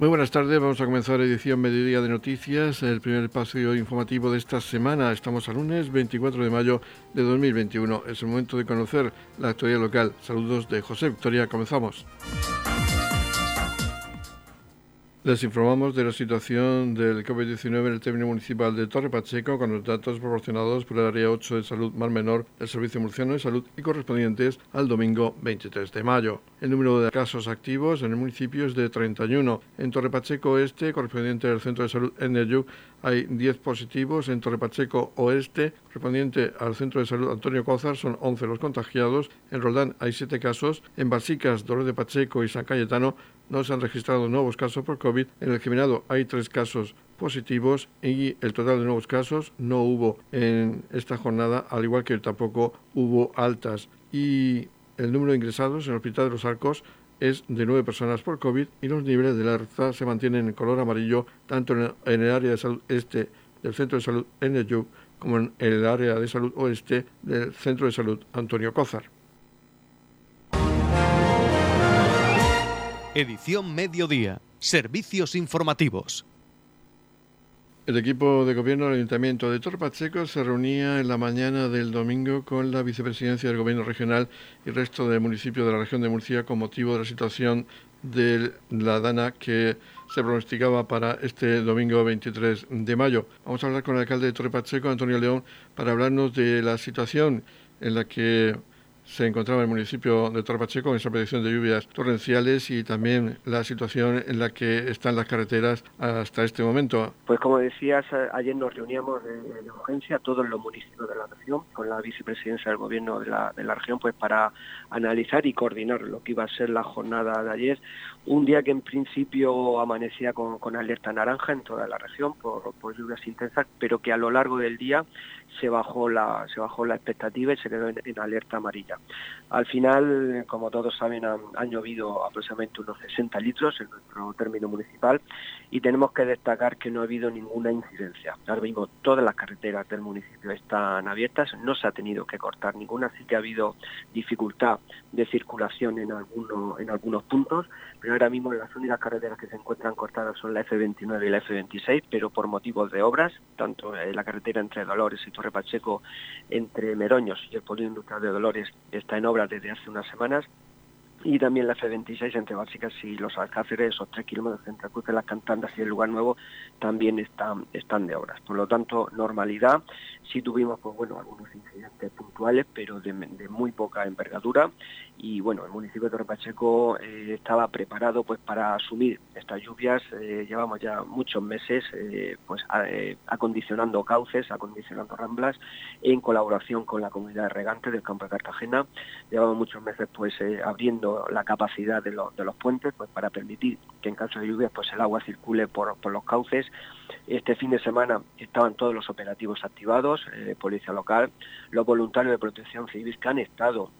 Muy buenas tardes, vamos a comenzar edición Mediodía de Noticias, el primer espacio informativo de esta semana. Estamos al lunes 24 de mayo de 2021. Es el momento de conocer la actualidad local. Saludos de José Victoria, comenzamos. Les informamos de la situación del COVID-19 en el término municipal de Torre Pacheco con los datos proporcionados por el Área 8 de Salud Mar Menor del Servicio Murciano de Salud y correspondientes al domingo 23 de mayo. El número de casos activos en el municipio es de 31. En Torre Pacheco Este, correspondiente al Centro de Salud Energy, hay 10 positivos. En Torre Pacheco Oeste, correspondiente al Centro de Salud Antonio Cózar, son 11 los contagiados. En Roldán hay 7 casos. En Basicas, Dolores de Pacheco y San Cayetano no se han registrado nuevos casos por COVID. En el Geminado hay tres casos positivos y el total de nuevos casos no hubo en esta jornada, al igual que tampoco hubo altas. Y el número de ingresados en el Hospital de los Arcos es de nueve personas por COVID y los niveles de alerta se mantienen en color amarillo tanto en el área de salud este del Centro de Salud NYU como en el área de salud oeste del Centro de Salud Antonio Cózar. Edición Mediodía. Servicios informativos. El equipo de gobierno del Ayuntamiento de Torpacheco se reunía en la mañana del domingo con la vicepresidencia del Gobierno regional y resto de municipios de la región de Murcia con motivo de la situación de la Dana que se pronosticaba para este domingo 23 de mayo. Vamos a hablar con el alcalde de Torre Pacheco, Antonio León, para hablarnos de la situación en la que se encontraba el municipio de Torpacheco en esa predicción de lluvias torrenciales y también la situación en la que están las carreteras hasta este momento. Pues como decías, ayer nos reuníamos de, urgencia todos los municipios de la región con la vicepresidencia del gobierno de la, de la región pues para analizar y coordinar lo que iba a ser la jornada de ayer. Un día que en principio amanecía con, con alerta naranja en toda la región por, por lluvias intensas, pero que a lo largo del día se bajó la, se bajó la expectativa y se quedó en, alerta amarilla. Al final, como todos saben, han, llovido aproximadamente unos 60 litros en nuestro término municipal y tenemos que destacar que no ha habido ninguna incidencia. Ahora mismo todas las carreteras del municipio están abiertas, no se ha tenido que cortar ninguna, sí que ha habido dificultad de circulación en, algunos en algunos puntos, pero ahora mismo las únicas carreteras que se encuentran cortadas son la F29 y la F26, pero por motivos de obras, tanto la carretera entre Dolores y Torre Pacheco entre Meroños y el Industrial de Dolores está en obra desde hace unas semanas y también la F26 entre Básicas y Los Alcáceres, esos tres kilómetros entre Cruz de las Cantandas y el lugar nuevo, también están, están de obras. Por lo tanto, normalidad. Sí tuvimos, pues bueno, algunos incidentes puntuales, pero de, muy poca envergadura. Y bueno, el municipio de Torre Pacheco eh, estaba preparado pues para asumir estas lluvias. Eh, llevamos ya muchos meses eh, pues acondicionando cauces, acondicionando ramblas, en colaboración con la comunidad de regantes del campo de Cartagena. Llevamos muchos meses pues abriendo la capacidad de, de, los puentes pues para permitir que en caso de lluvias pues el agua circule por, por los cauces. Este fin de semana estaban todos los operativos activados, eh, policía local, los voluntarios de protección civil que han estado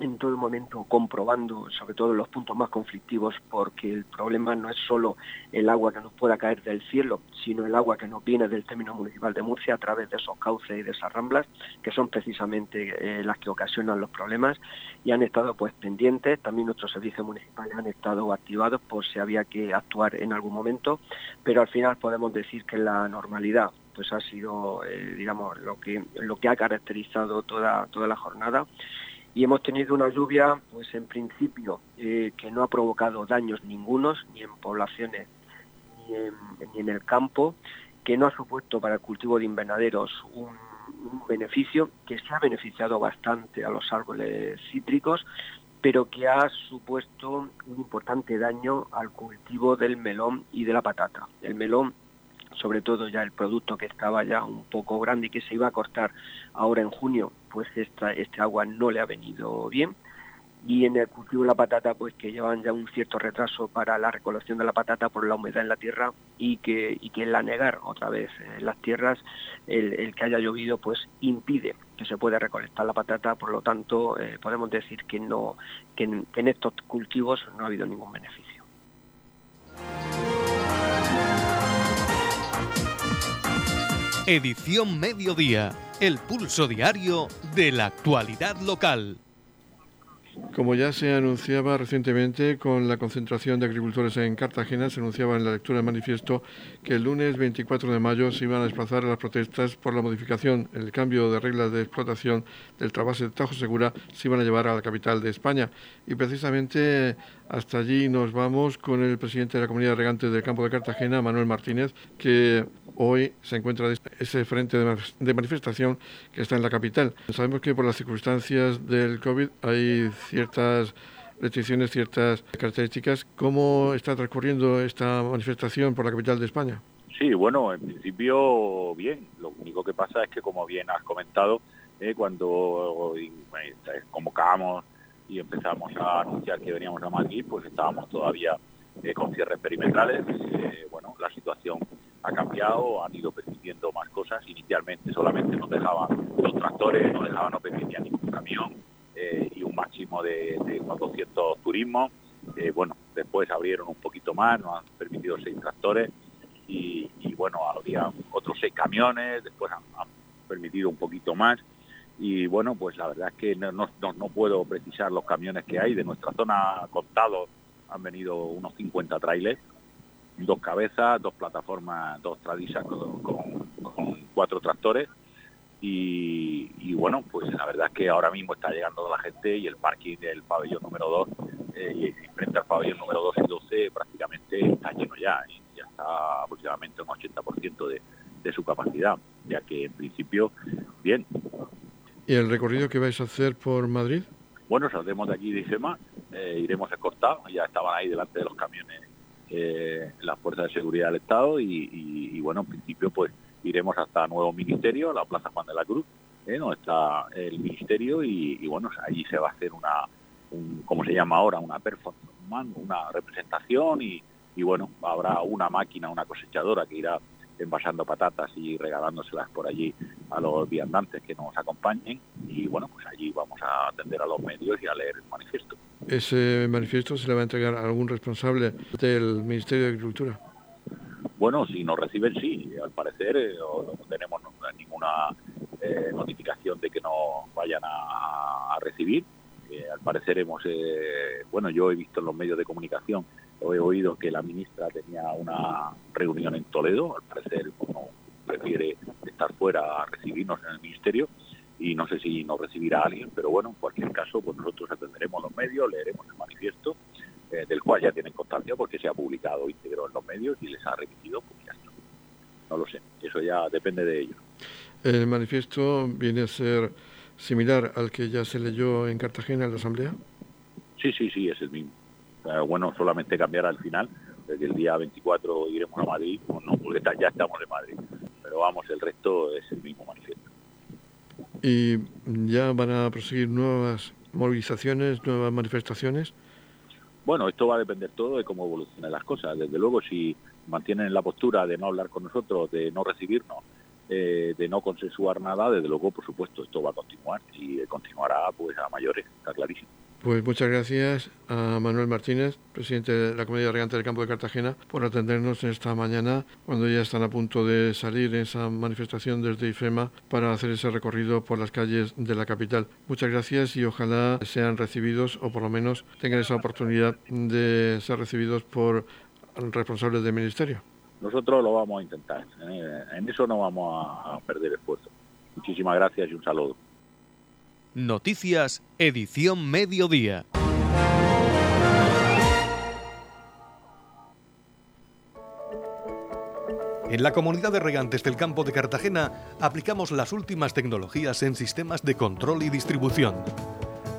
en todo momento comprobando, sobre todo los puntos más conflictivos, porque el problema no es solo el agua que nos pueda caer del cielo, sino el agua que nos viene del término municipal de Murcia a través de esos cauces y de esas ramblas, que son precisamente eh, las que ocasionan los problemas, y han estado pues pendientes, también nuestros servicios municipales han estado activados por si había que actuar en algún momento, pero al final podemos decir que la normalidad pues ha sido eh, digamos lo que lo que ha caracterizado toda toda la jornada y hemos tenido una lluvia, pues en principio, eh, que no ha provocado daños ningunos, ni en poblaciones ni en, el campo, que no ha supuesto para el cultivo de invernaderos un, beneficio, que se ha beneficiado bastante a los árboles cítricos, pero que ha supuesto un importante daño al cultivo del melón y de la patata. El melón sobre todo ya el producto que estaba ya un poco grande y que se iba a cortar ahora en junio, pues esta, este agua no le ha venido bien. Y en el cultivo de la patata, pues que llevan ya un cierto retraso para la recolección de la patata por la humedad en la tierra y que, y que el anegar otra vez en las tierras, el, que haya llovido, pues impide que se pueda recolectar la patata, por lo tanto eh, podemos decir que, no, que en estos cultivos no ha habido ningún beneficio. Edición Mediodía, el pulso diario de la actualidad local. Como ya se anunciaba recientemente con la concentración de agricultores en Cartagena, se anunciaba en la lectura del manifiesto que el lunes 24 de mayo se iban a desplazar las protestas por la modificación, el cambio de reglas de explotación del trabase de Tajo Segura, se iban a llevar a la capital de España. Y precisamente hasta allí nos vamos con el presidente de la Comunidad de Regantes del Campo de Cartagena, Manuel Martínez, que hoy se encuentra ese frente de manifestación que está en la capital. Sabemos que por las circunstancias del COVID hay ciertas restricciones, ciertas características. ¿Cómo está transcurriendo esta manifestación por la capital de España? Sí, bueno, en principio bien. Lo único que pasa es que, como bien has comentado, eh, cuando eh, convocábamos y empezamos a anunciar que veníamos a Madrid, pues estábamos todavía eh, con cierres perimetrales. bueno, la situación ha cambiado, han ido permitiendo más cosas. Inicialmente solamente nos dejaban los tractores, no dejaban, no permitían ningún camión eh, y un máximo de, de, unos 200 turismos. Eh, bueno, después abrieron un poquito más, nos han permitido seis tractores y, bueno, había otros seis camiones, después han, permitido un poquito más. Y bueno, pues la verdad es que no, no, no puedo precisar los camiones que hay. De nuestra zona contado han venido unos 50 trailers dos cabezas, dos plataformas, dos tradisas con, cuatro tractores. Y, bueno, pues la verdad es que ahora mismo está llegando la gente y el parking del pabellón número 2 eh, frente al pabellón número 2 y 12 prácticamente está lleno ya, y ya está aproximadamente un 80% de, de su capacidad, ya que en principio, bien. ¿Y el recorrido que vais a hacer por Madrid? Bueno, saldremos de aquí de IFEMA, eh, iremos escortados, ya estaban ahí delante de los camiones eh, las fuerzas de seguridad del Estado. Y, bueno, en principio pues iremos hasta nuevo ministerio, la Plaza Juan de la Cruz, ¿eh? donde está el ministerio. Y, bueno, allí se va a hacer una, un, como se llama ahora, una performance, una representación. Y, y bueno, habrá una máquina, una cosechadora que irá envasando patatas y regalándoselas por allí a los viandantes que nos acompañen y bueno, pues allí vamos a atender a los medios y a leer el manifiesto. ¿Ese manifiesto se le va a entregar a algún responsable del Ministerio de Agricultura? Bueno, si nos reciben, sí. Al parecer eh, no tenemos ninguna eh, notificación de que nos vayan a, recibir. Eh, al parecer hemos, bueno, yo he visto en los medios de comunicación he oído que la ministra tenía una reunión en Toledo, al parecer como prefiere estar fuera a recibirnos en el ministerio y no sé si nos recibirá alguien, pero bueno, en cualquier caso, pues nosotros atenderemos los medios, leeremos el manifiesto, eh, del cual ya tienen constancia porque se ha publicado íntegro en los medios y les ha remitido, pues. No lo sé, eso ya depende de ellos. ¿El manifiesto viene a ser similar al que ya se leyó en Cartagena en la Asamblea? Sí, sí, sí, es el mismo bueno, solamente cambiar al final, desde el día 24 iremos a Madrid, no, porque ya estamos en Madrid, pero vamos, el resto es el mismo manifiesto. ¿Y ya van a proseguir nuevas movilizaciones, nuevas manifestaciones? Bueno, esto va a depender todo de cómo evolucionen las cosas. Desde luego, si mantienen la postura de no hablar con nosotros, de no recibirnos, eh, de no consensuar nada, desde luego, por supuesto, esto va a continuar y continuará pues a mayores, está clarísimo. Pues muchas gracias a Manuel Martínez, presidente de la Comunidad Regante del Campo de Cartagena, por atendernos esta mañana cuando ya están a punto de salir en esa manifestación desde IFEMA para hacer ese recorrido por las calles de la capital. Muchas gracias y ojalá sean recibidos o por lo menos tengan esa oportunidad de ser recibidos por responsables del Ministerio. Nosotros lo vamos a intentar, en eso no vamos a perder esfuerzo. Muchísimas gracias y un saludo. Noticias, edición mediodía. En la comunidad de regantes del campo de Cartagena aplicamos las últimas tecnologías en sistemas de control y distribución,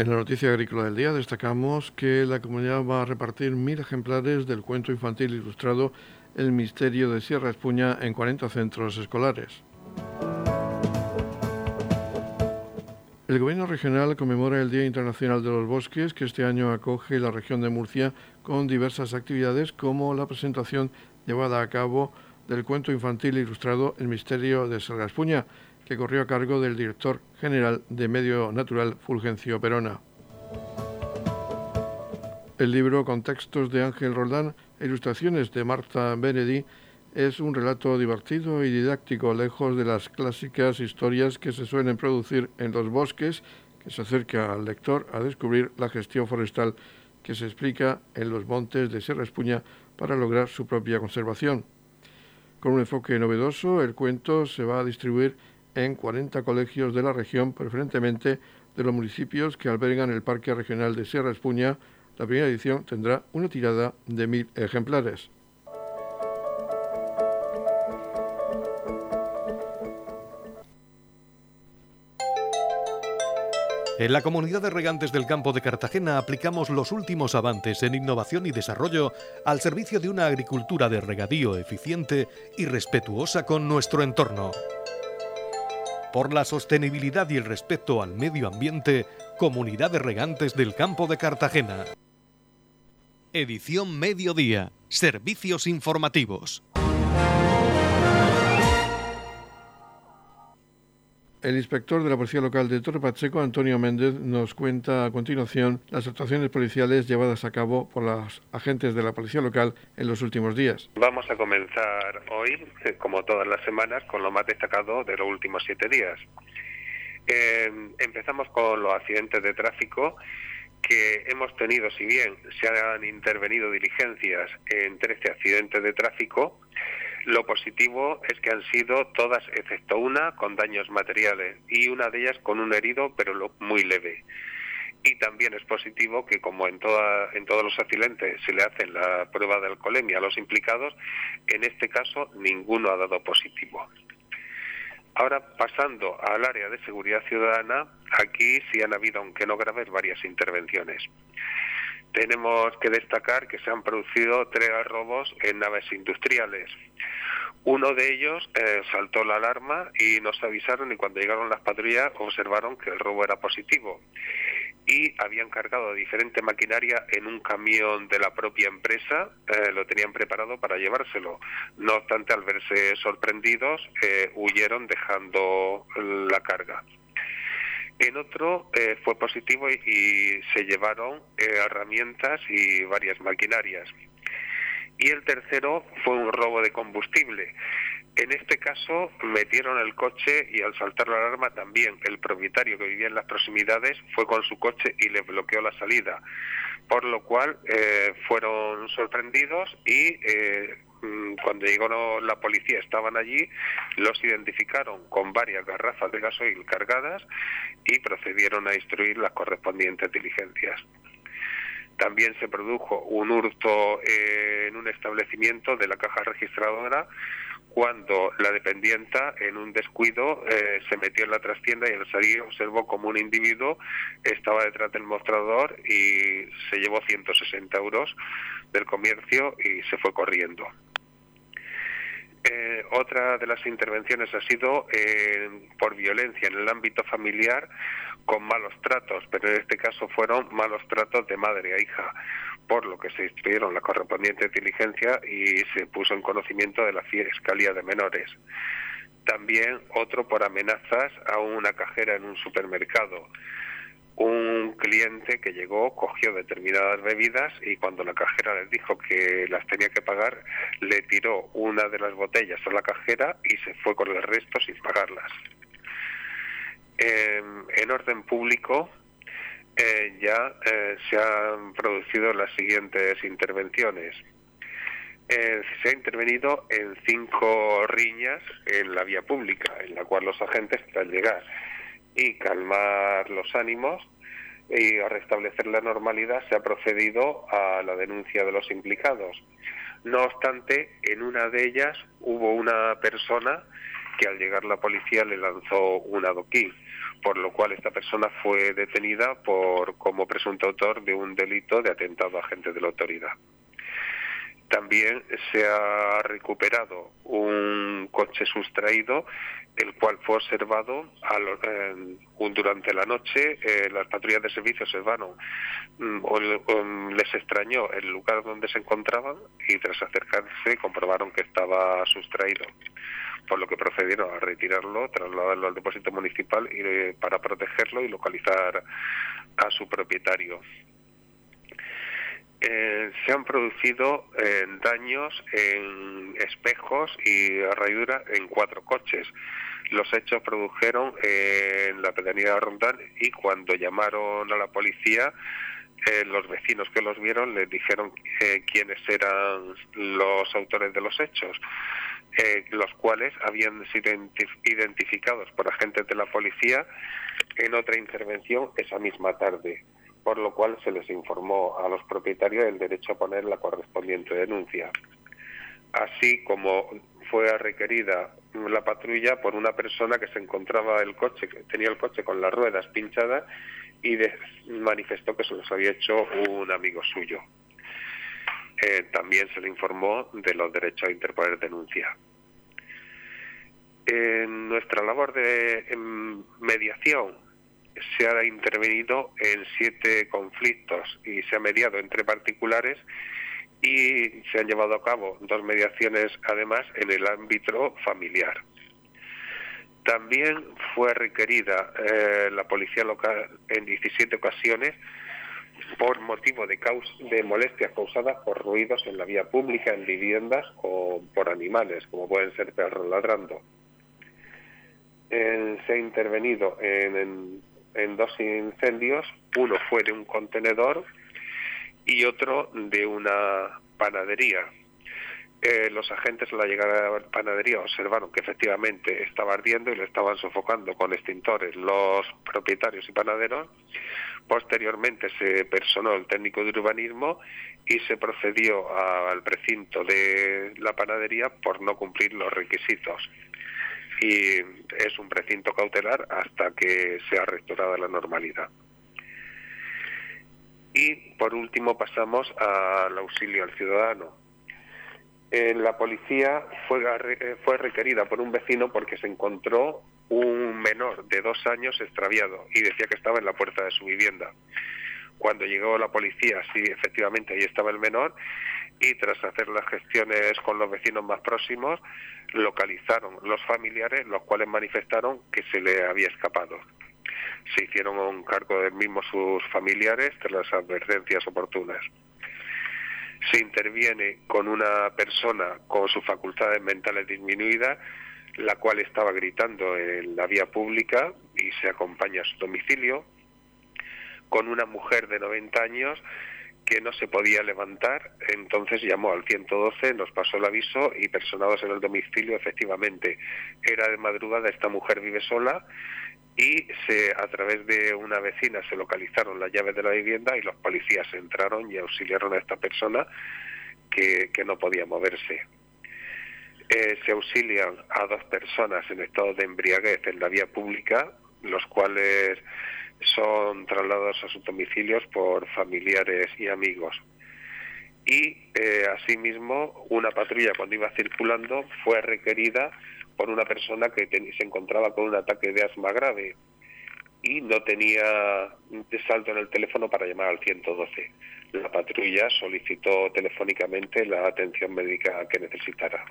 En la noticia agrícola del día destacamos que la comunidad va a repartir mil ejemplares del cuento infantil ilustrado El misterio de Sierra Espuña en 40 centros escolares. El Gobierno regional conmemora el Día Internacional de los Bosques, que este año acoge la región de Murcia con diversas actividades como la presentación llevada a cabo del cuento infantil ilustrado El misterio de Salgaspuña, que corrió a cargo del director general de Medio Natural Fulgencio Perona. El libro con textos de Ángel Roldán e ilustraciones de Marta Benedi es un relato divertido y didáctico, lejos de las clásicas historias que se suelen producir en los bosques, que se acerca al lector a descubrir la gestión forestal que se explica en los montes de Sierra Espuña para lograr su propia conservación. Con un enfoque novedoso, el cuento se va a distribuir en 40 colegios de la región, preferentemente de los municipios que albergan el Parque Regional de Sierra Espuña. La primera edición tendrá una tirada de mil ejemplares. En la comunidad de regantes del campo de Cartagena aplicamos los últimos avances en innovación y desarrollo al servicio de una agricultura de regadío eficiente y respetuosa con nuestro entorno. Por la sostenibilidad y el respeto al medio ambiente, Comunidad de Regantes del Campo de Cartagena. Edición Mediodía. Servicios informativos. El inspector de la Policía Local de Torre Pacheco, Antonio Méndez, nos cuenta a continuación las actuaciones policiales llevadas a cabo por los agentes de la Policía Local en los últimos días. Vamos a comenzar hoy, eh, como todas las semanas, con lo más destacado de los últimos siete días. Eh, empezamos con los accidentes de tráfico que hemos tenido, si bien se han intervenido diligencias en 13 accidentes de tráfico, lo positivo es que han sido todas, excepto una, con daños materiales y una de ellas con un herido, pero muy leve. Y también es positivo que, como en, toda, en todos los accidentes se le hacen la prueba de alcoholemia a los implicados, en este caso ninguno ha dado positivo. Ahora, pasando al área de seguridad ciudadana, aquí sí han habido, aunque no graves, varias intervenciones tenemos que destacar que se han producido tres robos en naves industriales. Uno de ellos eh, saltó la alarma y nos avisaron y cuando llegaron las patrullas observaron que el robo era positivo y habían cargado diferente maquinaria en un camión de la propia empresa, eh, lo tenían preparado para llevárselo. No obstante, al verse sorprendidos, eh, huyeron dejando la carga. En otro eh, fue positivo y, se llevaron eh, herramientas y varias maquinarias. Y el tercero fue un robo de combustible. En este caso metieron el coche y al saltar la alarma también el propietario que vivía en las proximidades fue con su coche y le bloqueó la salida, por lo cual eh, fueron sorprendidos y Mm, cuando llegó la policía estaban allí, los identificaron con varias garrafas de gasoil cargadas y procedieron a instruir las correspondientes diligencias. También se produjo un hurto en un establecimiento de la caja registradora cuando la dependienta, en un descuido, eh, se metió en la trastienda y al salir observó como un individuo estaba detrás del mostrador y se llevó 160 euros del comercio y se fue corriendo. Eh, otra de las intervenciones ha sido eh, por violencia en el ámbito familiar con malos tratos, pero en este caso fueron malos tratos de madre a hija, por lo que se instruyeron la correspondiente diligencia y se puso en conocimiento de la Fiscalía de Menores. También otro por amenazas a una cajera en un supermercado un cliente que llegó, cogió determinadas bebidas y cuando la cajera les dijo que las tenía que pagar, le tiró una de las botellas a la cajera y se fue con el resto sin pagarlas. en orden público, eh, ya eh, se han producido las siguientes intervenciones. Eh, se ha intervenido en cinco riñas en la vía pública, en la cual los agentes, tras llegar y calmar los ánimos y a restablecer la normalidad se ha procedido a la denuncia de los implicados. No obstante, en una de ellas hubo una persona que al llegar la policía le lanzó un adoquín, por lo cual esta persona fue detenida por como presunto autor de un delito de atentado a agente de la autoridad. También se ha recuperado un coche sustraído, el cual fue observado durante la noche. Eh, las patrullas de servicio observaron mm, o, les extrañó el lugar donde se encontraban y tras acercarse comprobaron que estaba sustraído por lo que procedieron a retirarlo, trasladarlo al depósito municipal eh, para protegerlo y localizar a su propietario. Eh, se han producido eh, daños en espejos y rayuras en cuatro coches. Los hechos produjeron en la pedanía de Rondán y cuando llamaron a la policía, los vecinos que los vieron les dijeron quiénes eran los autores de los hechos. Eh, los cuales habían sido identificados por agentes de la policía en otra intervención esa misma tarde, por lo cual se les informó a los propietarios del derecho a poner la correspondiente denuncia. Así como fue requerida la patrulla por una persona que se encontraba el coche, que tenía el coche con las ruedas pinchadas y manifestó que se los había hecho un amigo suyo. Eh, también se le informó de los derechos a interponer denuncia. En nuestra labor de mediación se ha intervenido en siete conflictos y se ha mediado entre particulares y se han llevado a cabo dos mediaciones además en el ámbito familiar. También fue requerida eh, la policía local en 17 ocasiones por motivo de, de molestias causadas por ruidos en la vía pública, en viviendas o por animales, como pueden ser perros ladrando. se ha intervenido en, dos incendios, uno fue de un contenedor y otro de una panadería. Eh, los agentes a la llegada de la panadería observaron que efectivamente estaba ardiendo y lo estaban sofocando con extintores los propietarios y panaderos. Posteriormente se personó el técnico de urbanismo y se procedió al precinto de la panadería por no cumplir los requisitos. Y es un precinto cautelar hasta que sea restaurada la normalidad. Y por último pasamos al auxilio al ciudadano la policía fue, eh, fue requerida por un vecino porque se encontró un menor de dos años extraviado y decía que estaba en la puerta de su vivienda. Cuando llegó la policía, sí, efectivamente, ahí estaba el menor y tras hacer las gestiones con los vecinos más próximos, localizaron los familiares, los cuales manifestaron que se le había escapado. Se hicieron un cargo del mismo sus familiares tras las advertencias oportunas se interviene con una persona con sus facultades mentales disminuidas, la cual estaba gritando en la vía pública y se acompaña a su domicilio, con una mujer de 90 años que no se podía levantar, entonces llamó al 112, nos pasó el aviso y personados en el domicilio, efectivamente, era de madrugada, esta mujer vive sola y se, a través de una vecina se localizaron las llaves de la vivienda y los policías entraron y auxiliaron a esta persona que, no podía moverse. Eh, se auxilian a dos personas en estado de embriaguez en la vía pública, los cuales son trasladados a sus domicilios por familiares y amigos. Y eh, asimismo, una patrulla cuando iba circulando fue requerida por una persona que se encontraba con un ataque de asma grave y no tenía saldo en el teléfono para llamar al 112. La patrulla solicitó telefónicamente la atención médica que necesitara.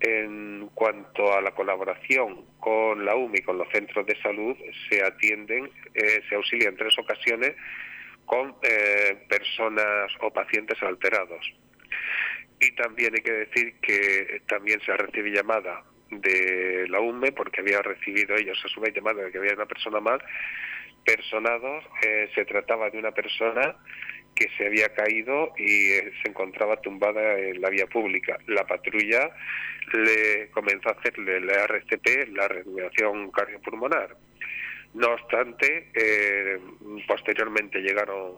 En cuanto a la colaboración con la UMI, con los centros de salud, se atienden, eh, se auxilian en tres ocasiones con eh, personas o pacientes alterados. Y también hay que decir que también se ha recibido llamada de la UME, porque había recibido ellos a su vez llamada de que había una persona más, personados, eh, se trataba de una persona que se había caído y eh, se encontraba tumbada en la vía pública. La patrulla le comenzó a hacerle la RCP, la reanimación cardiopulmonar. No obstante, eh, posteriormente llegaron,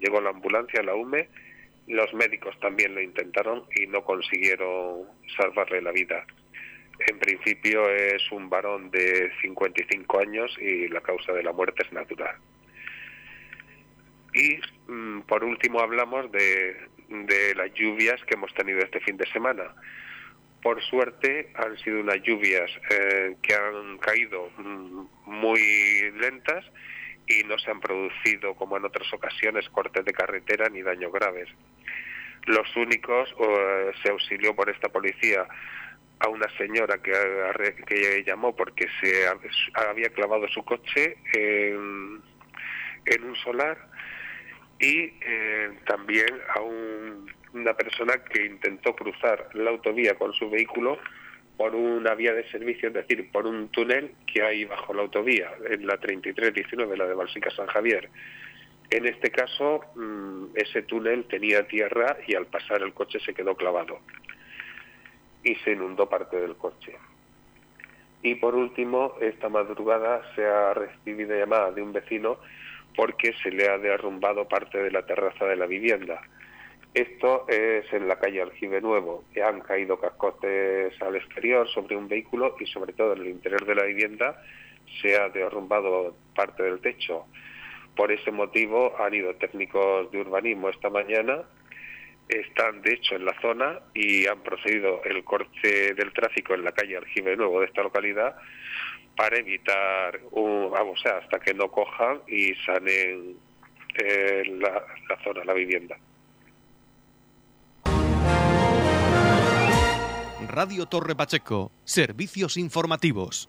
llegó la ambulancia, la UME, los médicos también lo intentaron y no consiguieron salvarle la vida. En principio es un varón de 55 años y la causa de la muerte es natural. Y mm, por último hablamos de, de las lluvias que hemos tenido este fin de semana. Por suerte han sido unas lluvias eh, que han caído mm, muy lentas y no se han producido, como en otras ocasiones, cortes de carretera ni daños graves. Los únicos eh, se auxilió por esta policía a una señora que, que llamó porque se había clavado su coche en, un solar y eh, también a una persona que intentó cruzar la autovía con su vehículo por una vía de servicio, es decir, por un túnel que hay bajo la autovía, en la 3319, la de Balsica San Javier. En este caso, mm, ese túnel tenía tierra y al pasar el coche se quedó clavado y se inundó parte del coche. Y por último, esta madrugada se ha recibido llamada de un vecino porque se le ha derrumbado parte de la terraza de la vivienda. Esto es en la calle Aljibe Nuevo. Han caído cascotes al exterior sobre un vehículo y sobre todo en el interior de la vivienda se ha derrumbado parte del techo. Por ese motivo han ido técnicos de urbanismo esta mañana están de hecho en la zona y han procedido el corte del tráfico en la calle Aljibe Nuevo de esta localidad para evitar, un, vamos, hasta que no cojan y sanen eh, la, la zona, la vivienda. Radio Torre Pacheco, servicios informativos.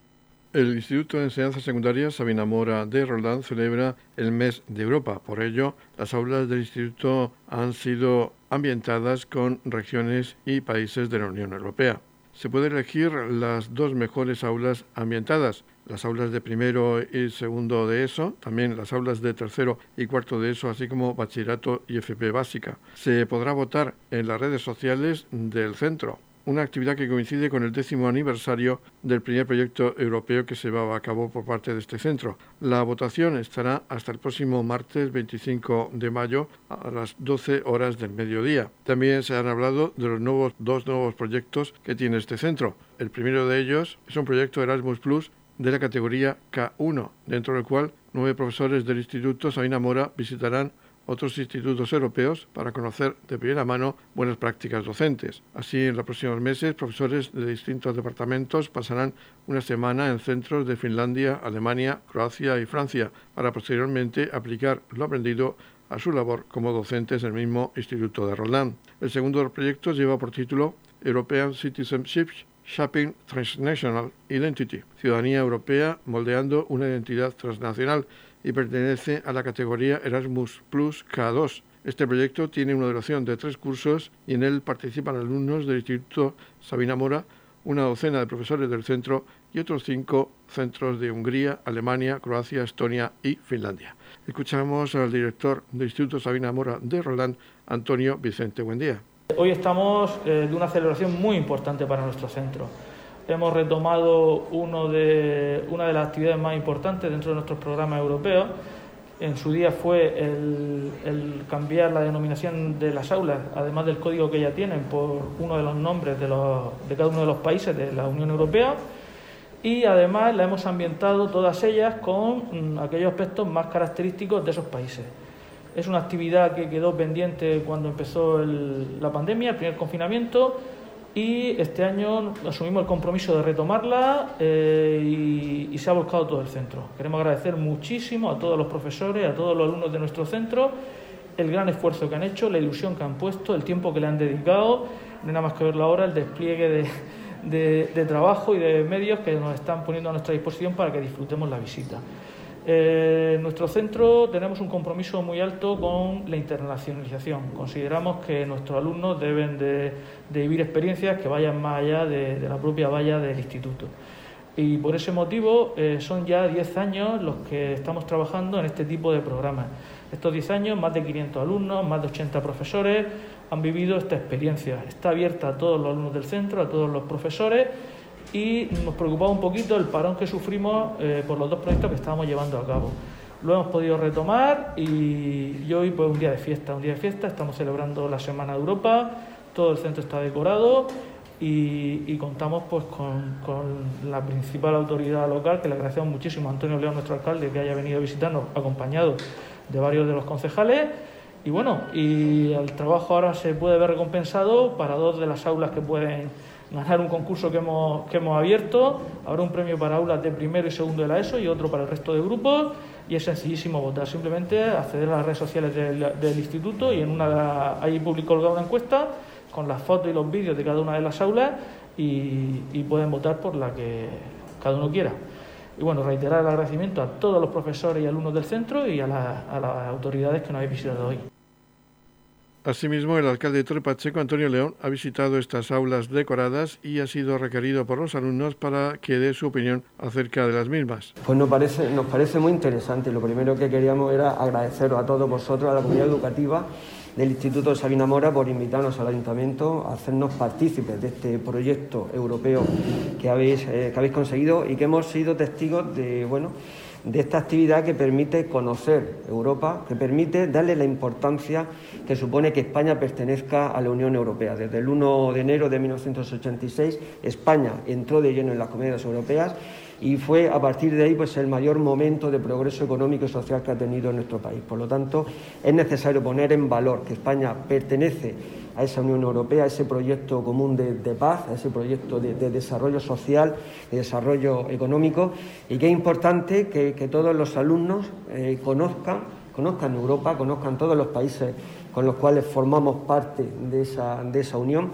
El Instituto de Enseñanza Secundaria Sabina Mora de Roldán celebra el mes de Europa. Por ello, las aulas del instituto han sido ambientadas con regiones y países de la Unión Europea. Se puede elegir las dos mejores aulas ambientadas, las aulas de primero y segundo de ESO, también las aulas de tercero y cuarto de ESO, así como bachillerato y FP básica. Se podrá votar en las redes sociales del centro una actividad que coincide con el décimo aniversario del primer proyecto europeo que se va a cabo por parte de este centro. La votación estará hasta el próximo martes 25 de mayo a las 12 horas del mediodía. También se han hablado de los nuevos, dos nuevos proyectos que tiene este centro. El primero de ellos es un proyecto Erasmus Plus de la categoría K1, dentro del cual nueve profesores del Instituto Sabina Mora visitarán otros institutos europeos para conocer de primera mano buenas prácticas docentes. Así, en los próximos meses, profesores de distintos departamentos pasarán una semana en centros de Finlandia, Alemania, Croacia y Francia para posteriormente aplicar lo aprendido a su labor como docentes en el mismo Instituto de Roland. El segundo de los proyectos lleva por título European Citizenship Shaping Transnational Identity, Ciudadanía Europea moldeando una identidad transnacional y pertenece a la categoría Erasmus Plus K2. Este proyecto tiene una duración de tres cursos y en él participan alumnos del Instituto Sabina Mora, una docena de profesores del centro y otros cinco centros de Hungría, Alemania, Croacia, Estonia y Finlandia. Escuchamos al director del Instituto Sabina Mora de Roland, Antonio Vicente. Buen día. Hoy estamos eh, de una celebración muy importante para nuestro centro hemos retomado una de las actividades más importantes dentro de nuestros programas europeos. En su día fue el, cambiar la denominación de las aulas, además del código que ya tienen, por uno de los nombres de, de cada uno de los países de la Unión Europea. Y además la hemos ambientado todas ellas con mm, aquellos aspectos más característicos de esos países. Es una actividad que quedó pendiente cuando empezó la pandemia, el primer confinamiento, y este año asumimos el compromiso de retomarla eh, y, se ha volcado todo el centro. Queremos agradecer muchísimo a todos los profesores, a todos los alumnos de nuestro centro, el gran esfuerzo que han hecho, la ilusión que han puesto, el tiempo que le han dedicado, no hay nada más que verlo ahora, el despliegue de, de trabajo y de medios que nos están poniendo a nuestra disposición para que disfrutemos la visita. Eh, en nuestro centro tenemos un compromiso muy alto con la internacionalización. Consideramos que nuestros alumnos deben de, vivir experiencias que vayan más allá de, la propia valla del instituto. Y por ese motivo eh, son ya 10 años los que estamos trabajando en este tipo de programas. Estos 10 años, más de 500 alumnos, más de 80 profesores han vivido esta experiencia. Está abierta a todos los alumnos del centro, a todos los profesores y nos preocupaba un poquito el parón que sufrimos eh, por los dos proyectos que estábamos llevando a cabo. Lo hemos podido retomar y, hoy pues un día de fiesta, un día de fiesta, estamos celebrando la Semana de Europa, todo el centro está decorado y, contamos pues con, con, la principal autoridad local, que le agradecemos muchísimo a Antonio León, nuestro alcalde, que haya venido a visitarnos acompañado de varios de los concejales Y bueno, y el trabajo ahora se puede ver recompensado para dos de las aulas que pueden ganar un concurso que hemos, que hemos abierto. Habrá un premio para aulas de primero y segundo de la ESO y otro para el resto de grupos. Y es sencillísimo votar, simplemente acceder a las redes sociales del, instituto y en una ahí publicó una encuesta con las fotos y los vídeos de cada una de las aulas y, pueden votar por la que cada uno quiera. Y bueno, reiterar el agradecimiento a todos los profesores y alumnos del centro y a, a las autoridades que nos habéis visitado hoy. Asimismo, el alcalde de Torre Pacheco, Antonio León, ha visitado estas aulas decoradas y ha sido requerido por los alumnos para que dé su opinión acerca de las mismas. Pues nos parece, nos parece muy interesante. Lo primero que queríamos era agradeceros a todos vosotros, a la comunidad educativa del Instituto Sabina Mora, por invitarnos al Ayuntamiento a hacernos partícipes de este proyecto europeo que habéis, eh, que habéis conseguido y que hemos sido testigos de, bueno, de esta actividad que permite conocer Europa, que permite darle la importancia que supone que España pertenezca a la Unión Europea. Desde el 1 de enero de 1986 España entró de lleno en las comunidades europeas y fue a partir de ahí pues el mayor momento de progreso económico y social que ha tenido nuestro país. Por lo tanto, es necesario poner en valor que España pertenece a esa Unión Europea, a ese proyecto común de, paz, a ese proyecto de, desarrollo social, de desarrollo económico, y que es importante que, todos los alumnos eh, conozcan, conozcan Europa, conozcan todos los países con los cuales formamos parte de esa, de esa unión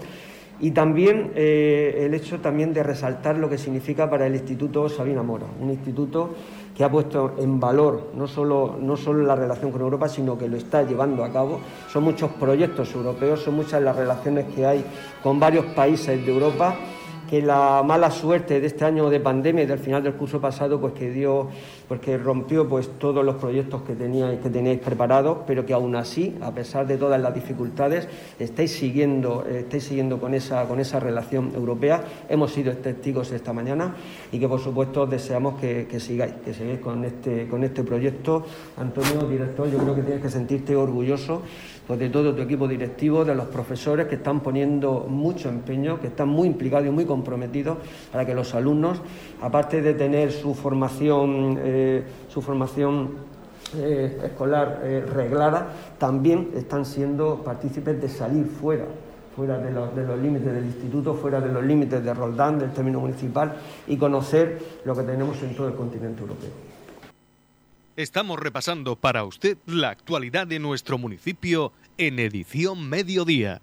y también eh, el hecho también de resaltar lo que significa para el Instituto Sabina Mora, un instituto que ha puesto en valor no solo, no solo la relación con Europa, sino que lo está llevando a cabo. Son muchos proyectos europeos, son muchas las relaciones que hay con varios países de Europa que la mala suerte de este año de pandemia y del final del curso pasado, pues que dio, porque rompió pues todos los proyectos que teníais, preparados, pero que aún así, a pesar de todas las dificultades, estáis siguiendo, estáis siguiendo con esa, con esa relación europea. Hemos sido testigos esta mañana y que por supuesto deseamos que, que sigáis, que sigáis con este, con este proyecto. Antonio, director, yo creo que tienes que sentirte orgulloso pues, de todo tu equipo directivo, de los profesores que están poniendo mucho empeño, que están muy implicados y muy comprometidos para que los alumnos, aparte de tener su formación, eh, su formación eh, escolar eh, reglada, también están siendo partícipes de salir fuera fuera de los, de los, límites del instituto, fuera de los límites de Roldán, del término municipal, y conocer lo que tenemos en todo el continente europeo. Estamos repasando para usted la actualidad de nuestro municipio en edición mediodía.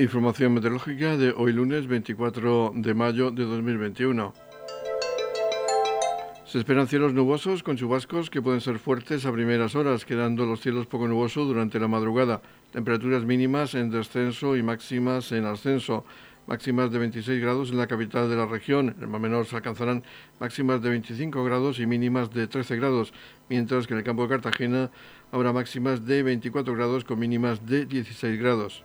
Información meteorológica de hoy lunes 24 de mayo de 2021. Se esperan cielos nubosos con chubascos que pueden ser fuertes a primeras horas, quedando los cielos poco nubosos durante la madrugada. Temperaturas mínimas en descenso y máximas en ascenso máximas de 26 grados en la capital de la región. En el Mar Menor se alcanzarán máximas de 25 grados y mínimas de 13 grados, mientras que en el campo de Cartagena habrá máximas de 24 grados con mínimas de 16 grados.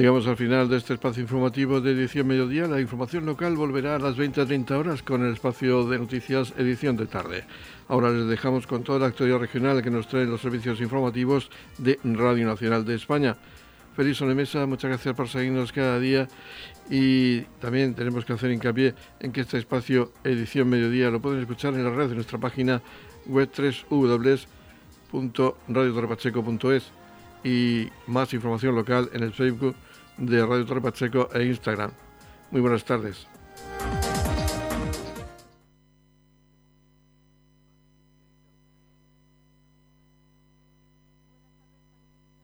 Llegamos al final de este espacio informativo de edición mediodía. La información local volverá a las 20 a 30 horas con el espacio de noticias edición de tarde. Ahora les dejamos con toda la actualidad regional que nos traen los servicios informativos de Radio Nacional de España. Feliz Mesa, muchas gracias por seguirnos cada día y también tenemos que hacer hincapié en que este espacio edición mediodía lo pueden escuchar en la red de nuestra página web www.radiotorrepacheco.es y más información local en el Facebook de Radio Torre Pacheco e Instagram. Muy buenas tardes.